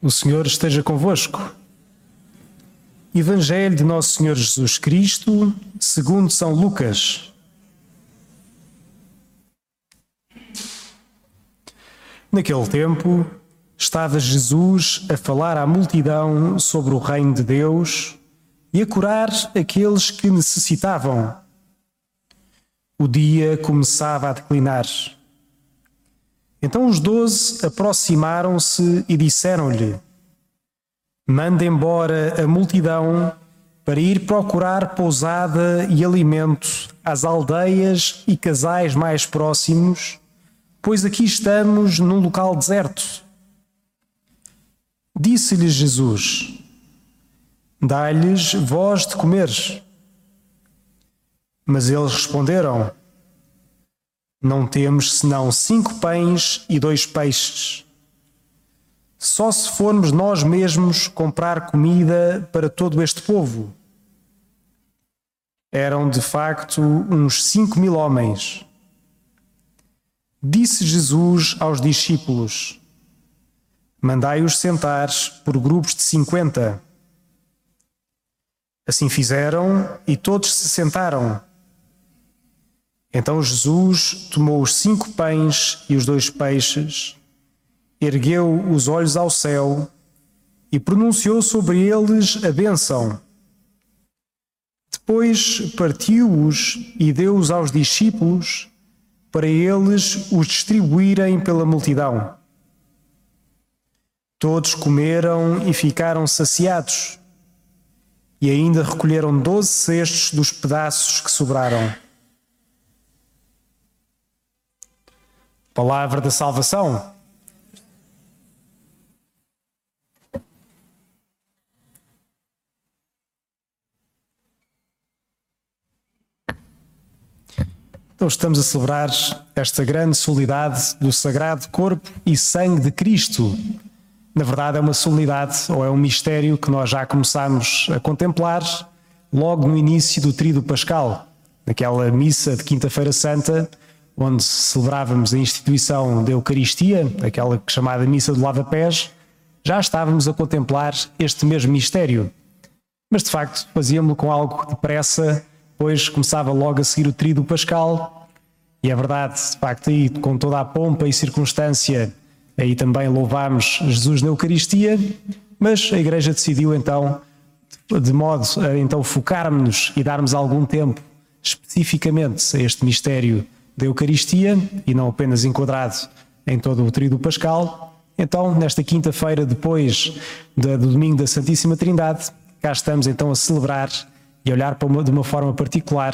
O Senhor esteja convosco. Evangelho de Nosso Senhor Jesus Cristo, segundo São Lucas. Naquele tempo, estava Jesus a falar à multidão sobre o reino de Deus e a curar aqueles que necessitavam. O dia começava a declinar. Então os doze aproximaram-se e disseram-lhe: Manda embora a multidão para ir procurar pousada e alimento às aldeias e casais mais próximos, pois aqui estamos num local deserto. Disse-lhes Jesus: Dá-lhes voz de comer. Mas eles responderam: não temos senão cinco pães e dois peixes. Só se formos nós mesmos comprar comida para todo este povo. Eram de facto uns cinco mil homens. Disse Jesus aos discípulos: Mandai-os sentar por grupos de cinquenta. Assim fizeram e todos se sentaram. Então Jesus tomou os cinco pães e os dois peixes, ergueu os olhos ao céu e pronunciou sobre eles a bênção. Depois partiu-os e deu-os aos discípulos para eles os distribuírem pela multidão. Todos comeram e ficaram saciados, e ainda recolheram doze cestos dos pedaços que sobraram. Palavra da salvação. Então estamos a celebrar esta grande solenidade do sagrado corpo e sangue de Cristo. Na verdade, é uma solenidade ou é um mistério que nós já começamos a contemplar logo no início do Tríduo Pascal, naquela missa de Quinta-feira Santa, onde celebrávamos a instituição da Eucaristia, aquela chamada Missa do Lava-Pés, já estávamos a contemplar este mesmo mistério. Mas de facto fazíamos-lo com algo depressa, pois começava logo a seguir o tríduo pascal, e é verdade, de facto, aí com toda a pompa e circunstância, aí também louvámos Jesus na Eucaristia, mas a Igreja decidiu então, de modo a então focarmos-nos e darmos algum tempo especificamente a este mistério da Eucaristia e não apenas enquadrado em todo o tríduo pascal. Então, nesta quinta-feira, depois do domingo da Santíssima Trindade, cá estamos então a celebrar e a olhar uma, de uma forma particular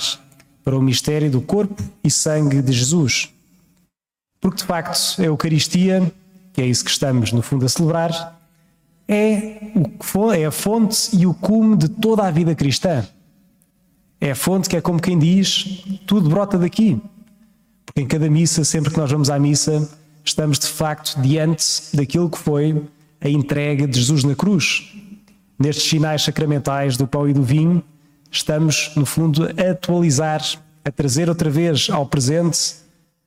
para o mistério do corpo e sangue de Jesus. Porque, de facto, a Eucaristia, que é isso que estamos, no fundo, a celebrar, é, o, é a fonte e o cume de toda a vida cristã. É a fonte que é como quem diz: tudo brota daqui. Em cada missa, sempre que nós vamos à missa, estamos de facto diante daquilo que foi a entrega de Jesus na cruz. Nestes sinais sacramentais do pão e do vinho, estamos, no fundo, a atualizar, a trazer outra vez ao presente,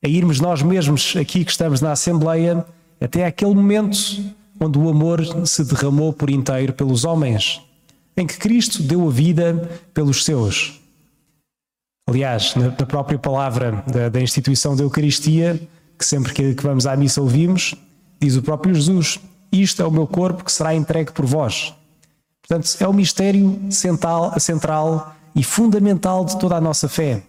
a irmos nós mesmos aqui que estamos na Assembleia, até aquele momento onde o amor se derramou por inteiro pelos homens, em que Cristo deu a vida pelos seus. Aliás, na, na própria palavra da, da, instituição da Eucaristia, que sempre que, que vamos à missa ouvimos, diz o próprio Jesus: Isto é o meu corpo que será entregue por vós. Portanto, é o mistério central, central e fundamental de toda a nossa fé.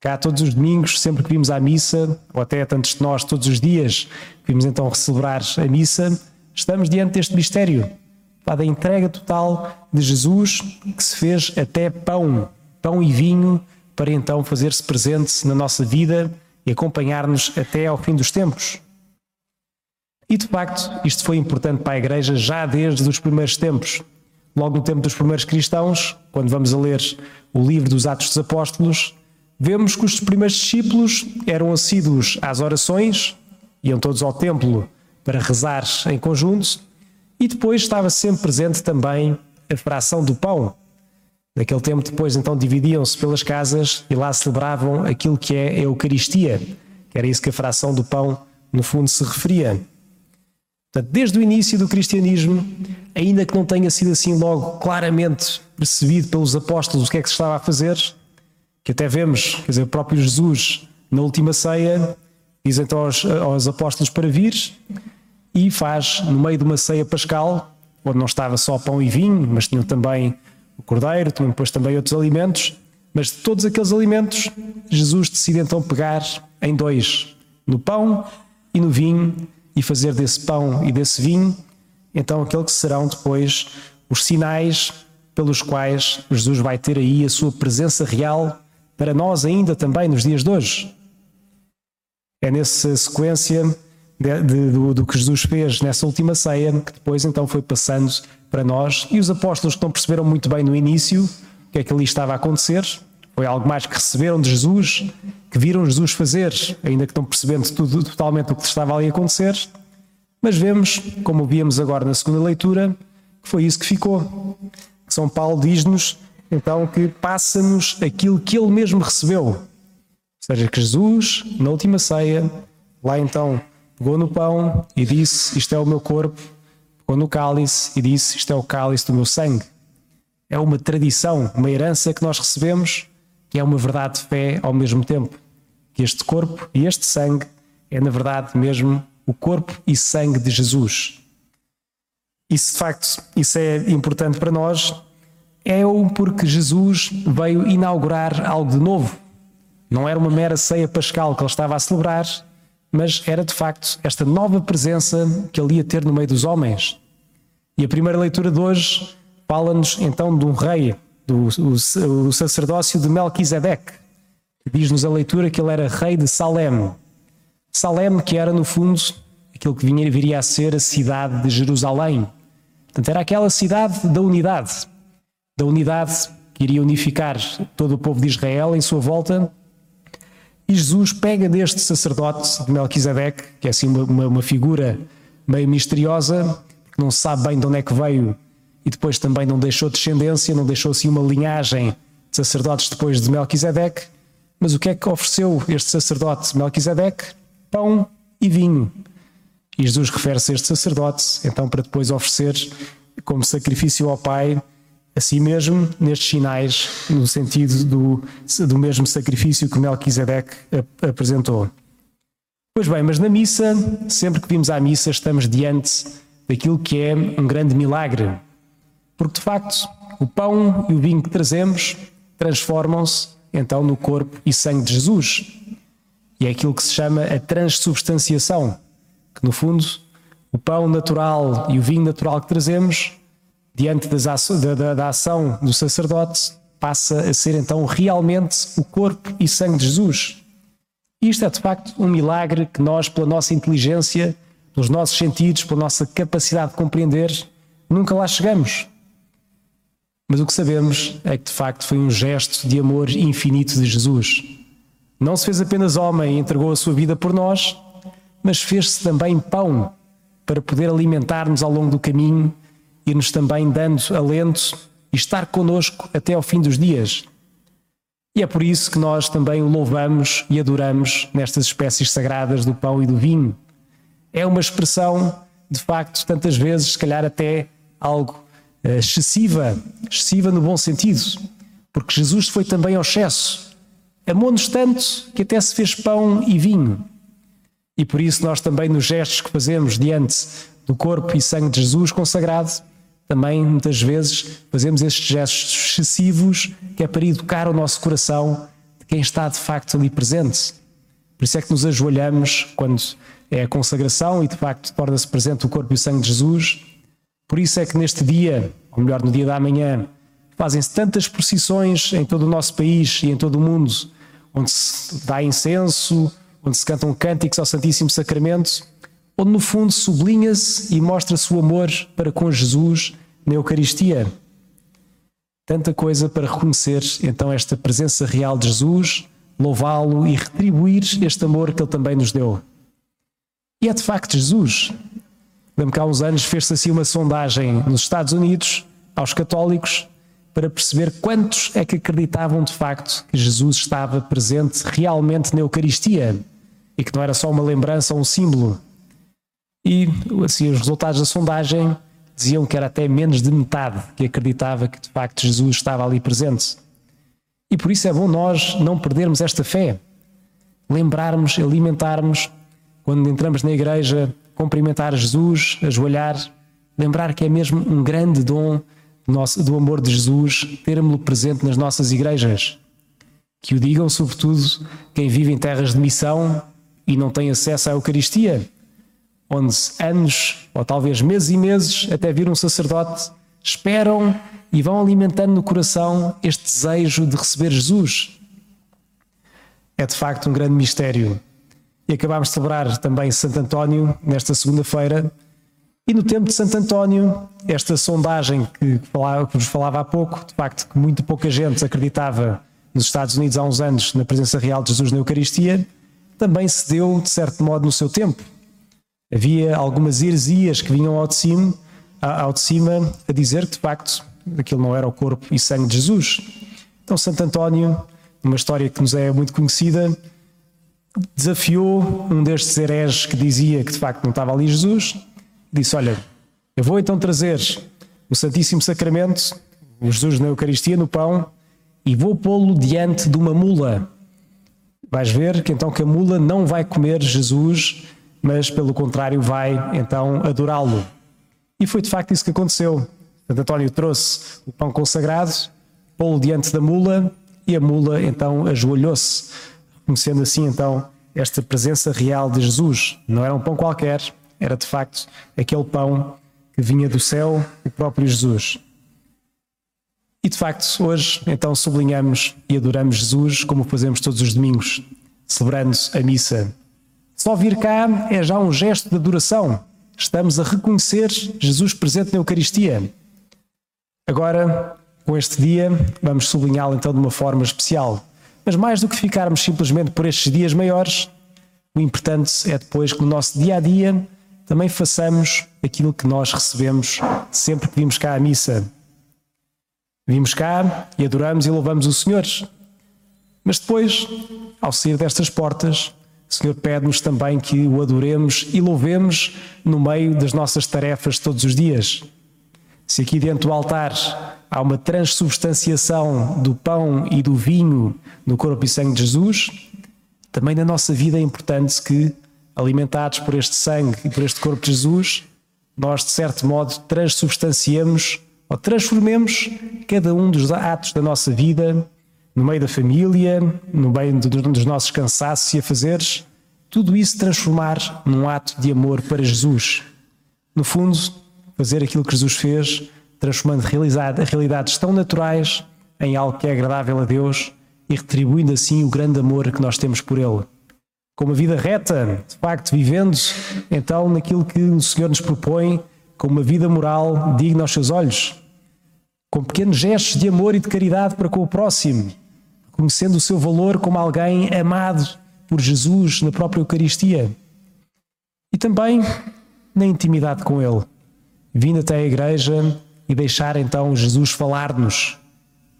Cá, todos os domingos, sempre que vimos à missa, ou até tantos de nós, todos os dias, vimos então celebrar a missa, estamos diante deste mistério, da entrega total de Jesus, que se fez até pão pão e vinho para então fazer-se presente na nossa vida e acompanhar-nos até ao fim dos tempos. E de facto, isto foi importante para a Igreja já desde os primeiros tempos. Logo no tempo dos primeiros cristãos, quando vamos a ler o livro dos Atos dos Apóstolos, vemos que os primeiros discípulos eram assíduos às orações, iam todos ao templo para rezar em conjunto, e depois estava sempre presente também a fração do pão, Naquele tempo, depois, então, dividiam-se pelas casas e lá celebravam aquilo que é a Eucaristia, que era isso que a fração do pão, no fundo, se referia. Portanto, desde o início do cristianismo, ainda que não tenha sido assim logo claramente percebido pelos apóstolos o que é que se estava a fazer, que até vemos, quer dizer, o próprio Jesus na última ceia diz então aos, aos apóstolos para vir e faz no meio de uma ceia pascal, onde não estava só pão e vinho, mas tinham também o cordeiro, tinham depois também outros alimentos, mas de todos aqueles alimentos, Jesus decide então pegar em dois, no pão e no vinho, e fazer desse pão e desse vinho, então aquele que serão depois os sinais pelos quais Jesus vai ter aí a sua presença real para nós ainda também nos dias de hoje. É nessa sequência de, de, do, do, que Jesus fez nessa última ceia que depois então foi passando para nós e os apóstolos que não perceberam muito bem no início o que é que ali estava a acontecer, foi algo mais que receberam de Jesus, que viram Jesus fazer, ainda que não percebendo tudo, totalmente o que estava ali a acontecer, mas vemos, como víamos agora na segunda leitura, que foi isso que ficou. São Paulo diz-nos então que passa-nos aquilo que ele mesmo recebeu. Ou seja, que Jesus, na última ceia, lá então pegou no pão e disse: Isto é o meu corpo, pegou no cálice e disse: Isto é o cálice do meu sangue. É uma tradição, uma herança que nós recebemos, que é uma verdade de fé ao mesmo tempo. Que este corpo e este sangue é, na verdade, mesmo o corpo e sangue de Jesus. Isso, de facto, isso é importante para nós, é o porque Jesus veio inaugurar algo de novo. Não era uma mera ceia pascal que ele estava a celebrar, mas era de facto esta nova presença que ele ia ter no meio dos homens. E a primeira leitura de hoje fala-nos então de um rei, do o, o sacerdócio de Melquisedeque. Diz-nos a leitura que ele era rei de Salem. Salem, que era no fundo aquilo que vinha, viria a ser a cidade de Jerusalém. Portanto, era aquela cidade da unidade, da unidade que iria unificar todo o povo de Israel em sua volta. E Jesus pega deste sacerdote de Melquisedeque, que é assim uma, uma, figura meio misteriosa, que não sabe bem de onde é que veio e depois também não deixou descendência, não deixou assim uma linhagem de sacerdotes depois de Melquisedeque. Mas o que é que ofereceu este sacerdote Melquisedeque? Pão e vinho. E Jesus refere-se a este sacerdote, então, para depois oferecer como sacrifício ao Pai a si mesmo, nestes sinais, no sentido do, do mesmo sacrifício que Melquisedeque apresentou. Pois bem, mas na missa, sempre que vimos à missa, estamos diante daquilo que é um grande milagre. Porque, de facto, o pão e o vinho que trazemos transformam-se então no corpo e sangue de Jesus. E é aquilo que se chama a transubstanciação que no fundo o pão natural e o vinho natural que trazemos, diante da, da, da ação do sacerdote, passa a ser então realmente o corpo e sangue de Jesus. Isto é de facto um milagre que nós, pela nossa inteligência, pelos nossos sentidos, pela nossa capacidade de compreender, nunca lá chegamos. Mas o que sabemos é que de facto foi um gesto de amor infinito de Jesus. Não se fez apenas homem e entregou a sua vida por nós, mas fez-se também pão para poder alimentar-nos ao longo do caminho e nos também dando alento e estar conosco até ao fim dos dias. E é por isso que nós também o louvamos e adoramos nestas espécies sagradas do pão e do vinho. É uma expressão, de facto, tantas vezes, se calhar até algo uh, excessiva, excessiva no bom sentido, porque Jesus foi também ao excesso. Amou-nos tanto que até se fez pão e vinho. E por isso nós também nos gestos que fazemos diante do corpo e sangue de Jesus consagrado, também muitas vezes fazemos estes gestos excessivos que é para educar o nosso coração de quem está de facto ali presente. Por isso é que nos ajoelhamos quando é a consagração e de facto torna-se presente o corpo e o sangue de Jesus. Por isso é que neste dia, ou melhor, no dia da manhã, fazem-se tantas procissões em todo o nosso país e em todo o mundo, onde se dá incenso, onde se cantam cânticos ao Santíssimo Sacramento, onde no fundo sublinha-se e mostra-se o amor para com Jesus na Eucaristia. Tanta coisa para reconhecer então esta presença real de Jesus, louvá-lo e retribuir este amor que ele também nos deu. E é de facto Jesus. Lembro que há uns anos fez-se assim uma sondagem nos Estados Unidos aos católicos para perceber quantos é que acreditavam de facto que Jesus estava presente realmente na Eucaristia e que não era só uma lembrança ou um símbolo. E assim, os resultados da sondagem diziam que era até menos de metade que acreditava que de facto Jesus estava ali presente. E por isso é bom nós não perdermos esta fé, lembrarmos, alimentarmos, quando entramos na igreja, cumprimentar Jesus, ajoelhar, lembrar que é mesmo um grande dom do amor de Jesus termos-lo presente nas nossas igrejas. Que o digam, sobretudo, quem vive em terras de missão e não tem acesso à Eucaristia onde anos, ou talvez meses e meses, até vir um sacerdote, esperam e vão alimentando no coração este desejo de receber Jesus. É de facto um grande mistério. E acabámos de celebrar também Santo António nesta segunda-feira. E no tempo de Santo António, esta sondagem que, falava, que vos falava há pouco, de facto que muito pouca gente acreditava nos Estados Unidos há uns anos na presença real de Jesus na Eucaristia, também se deu, de certo modo, no seu tempo. Havia algumas heresias que vinham ao de cima, ao de cima a dizer que de facto aquilo não era o corpo e sangue de Jesus. Então Santo António, numa história que nos é muito conhecida, desafiou um destes hereges que dizia que de facto não estava ali Jesus, disse: Olha, eu vou então trazer o Santíssimo Sacramento, o Jesus na Eucaristia, no pão, e vou pô-lo diante de uma mula. Vais ver que então que a mula não vai comer Jesus mas pelo contrário vai então adorá-lo. E foi de facto isso que aconteceu. Santo António trouxe o pão consagrado, pô-lo diante da mula e a mula então ajoelhou-se, reconhecendo assim então esta presença real de Jesus. Não era um pão qualquer, era de facto aquele pão que vinha do céu, o próprio Jesus. E de facto, hoje então sublinhamos e adoramos Jesus como fazemos todos os domingos, celebrando a missa só vir cá é já um gesto de adoração. Estamos a reconhecer Jesus presente na Eucaristia. Agora, com este dia, vamos sublinhá-lo então de uma forma especial. Mas mais do que ficarmos simplesmente por estes dias maiores, o importante é depois que no nosso dia a dia também façamos aquilo que nós recebemos sempre que vimos cá à missa. Vimos cá e adoramos e louvamos o Senhor. Mas depois, ao sair destas portas, o Senhor pede-nos também que o adoremos e louvemos no meio das nossas tarefas todos os dias. Se aqui dentro do altar há uma transubstanciação do pão e do vinho no corpo e sangue de Jesus, também na nossa vida é importante que, alimentados por este sangue e por este corpo de Jesus, nós, de certo modo, transubstanciemos ou transformemos cada um dos atos da nossa vida no meio da família, no meio dos nossos cansaços e afazeres, tudo isso transformar num ato de amor para Jesus. No fundo, fazer aquilo que Jesus fez, transformando realidades tão naturais em algo que é agradável a Deus e retribuindo assim o grande amor que nós temos por Ele. Com uma vida reta, de facto, vivendo então naquilo que o Senhor nos propõe, com uma vida moral digna aos seus olhos, com pequenos gestos de amor e de caridade para com o próximo, conhecendo o seu valor como alguém amado por Jesus na própria Eucaristia. E também na intimidade com Ele, vindo até a igreja e deixar então Jesus falar-nos.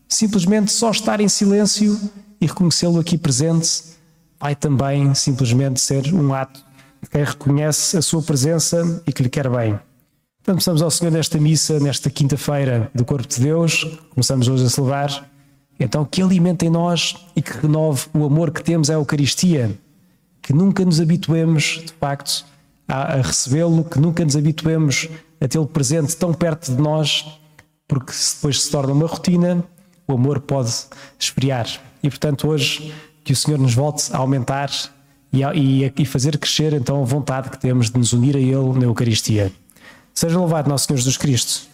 Simplesmente só estar em silêncio e reconhecê-lo aqui presente vai também simplesmente ser um ato de quem reconhece a sua presença e que lhe quer bem. Então, começamos ao Senhor nesta missa, nesta quinta-feira do Corpo de Deus, começamos hoje a celebrar então, que alimente em nós e que renove o amor que temos à Eucaristia, que nunca nos habituemos, de facto, a, a recebê-lo, que nunca nos habituemos a tê-lo presente tão perto de nós, porque depois se torna uma rotina, o amor pode esfriar. E, portanto, hoje que o Senhor nos volte a aumentar e, a, e, e fazer crescer então a vontade que temos de nos unir a Ele na Eucaristia. Seja louvado nosso Senhor Jesus Cristo.